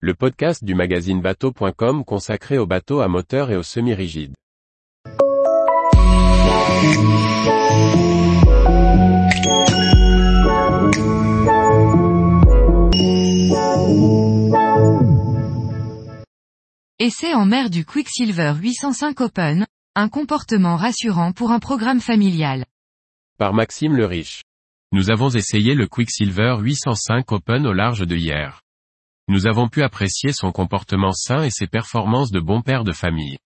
le podcast du magazine bateau.com consacré aux bateaux à moteur et aux semi-rigides. Essai en mer du Quicksilver 805 Open, un comportement rassurant pour un programme familial. Par Maxime le Riche. Nous avons essayé le Quicksilver 805 Open au large de hier. Nous avons pu apprécier son comportement sain et ses performances de bon père de famille.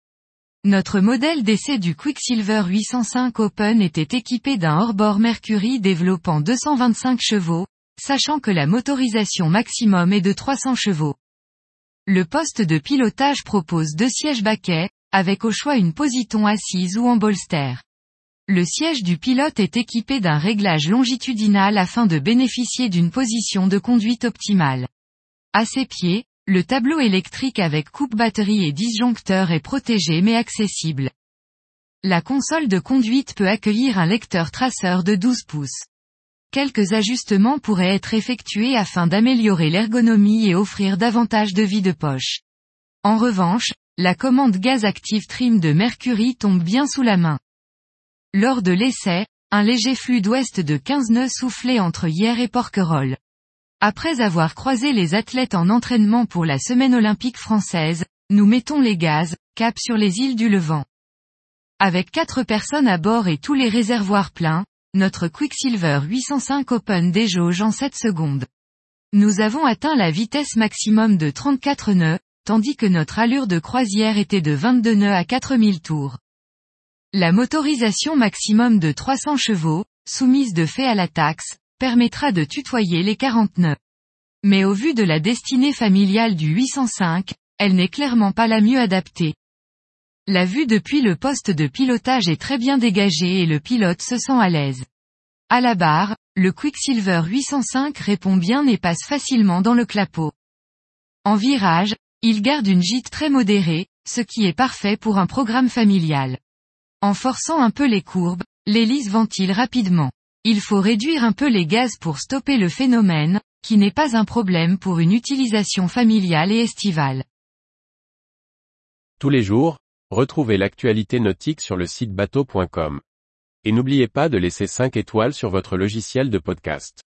Notre modèle d'essai du Quicksilver 805 Open était équipé d'un hors-bord Mercury développant 225 chevaux, sachant que la motorisation maximum est de 300 chevaux. Le poste de pilotage propose deux sièges baquets, avec au choix une positon assise ou en bolster. Le siège du pilote est équipé d'un réglage longitudinal afin de bénéficier d'une position de conduite optimale. À ses pieds, le tableau électrique avec coupe batterie et disjoncteur est protégé mais accessible. La console de conduite peut accueillir un lecteur traceur de 12 pouces. Quelques ajustements pourraient être effectués afin d'améliorer l'ergonomie et offrir davantage de vie de poche. En revanche, la commande gaz active trim de Mercury tombe bien sous la main. Lors de l'essai, un léger flux d'ouest de 15 nœuds soufflait entre hier et Porquerolles. Après avoir croisé les athlètes en entraînement pour la semaine olympique française, nous mettons les gaz, cap sur les îles du Levant. Avec quatre personnes à bord et tous les réservoirs pleins, notre Quicksilver 805 Open déjauge en 7 secondes. Nous avons atteint la vitesse maximum de 34 nœuds, tandis que notre allure de croisière était de 22 nœuds à 4000 tours. La motorisation maximum de 300 chevaux, soumise de fait à la taxe, permettra de tutoyer les 40 nœuds. Mais au vu de la destinée familiale du 805, elle n'est clairement pas la mieux adaptée. La vue depuis le poste de pilotage est très bien dégagée et le pilote se sent à l'aise. À la barre, le Quicksilver 805 répond bien et passe facilement dans le clapot. En virage, il garde une gîte très modérée, ce qui est parfait pour un programme familial. En forçant un peu les courbes, l'hélice ventile rapidement. Il faut réduire un peu les gaz pour stopper le phénomène, qui n'est pas un problème pour une utilisation familiale et estivale. Tous les jours, Retrouvez l'actualité nautique sur le site bateau.com. Et n'oubliez pas de laisser 5 étoiles sur votre logiciel de podcast.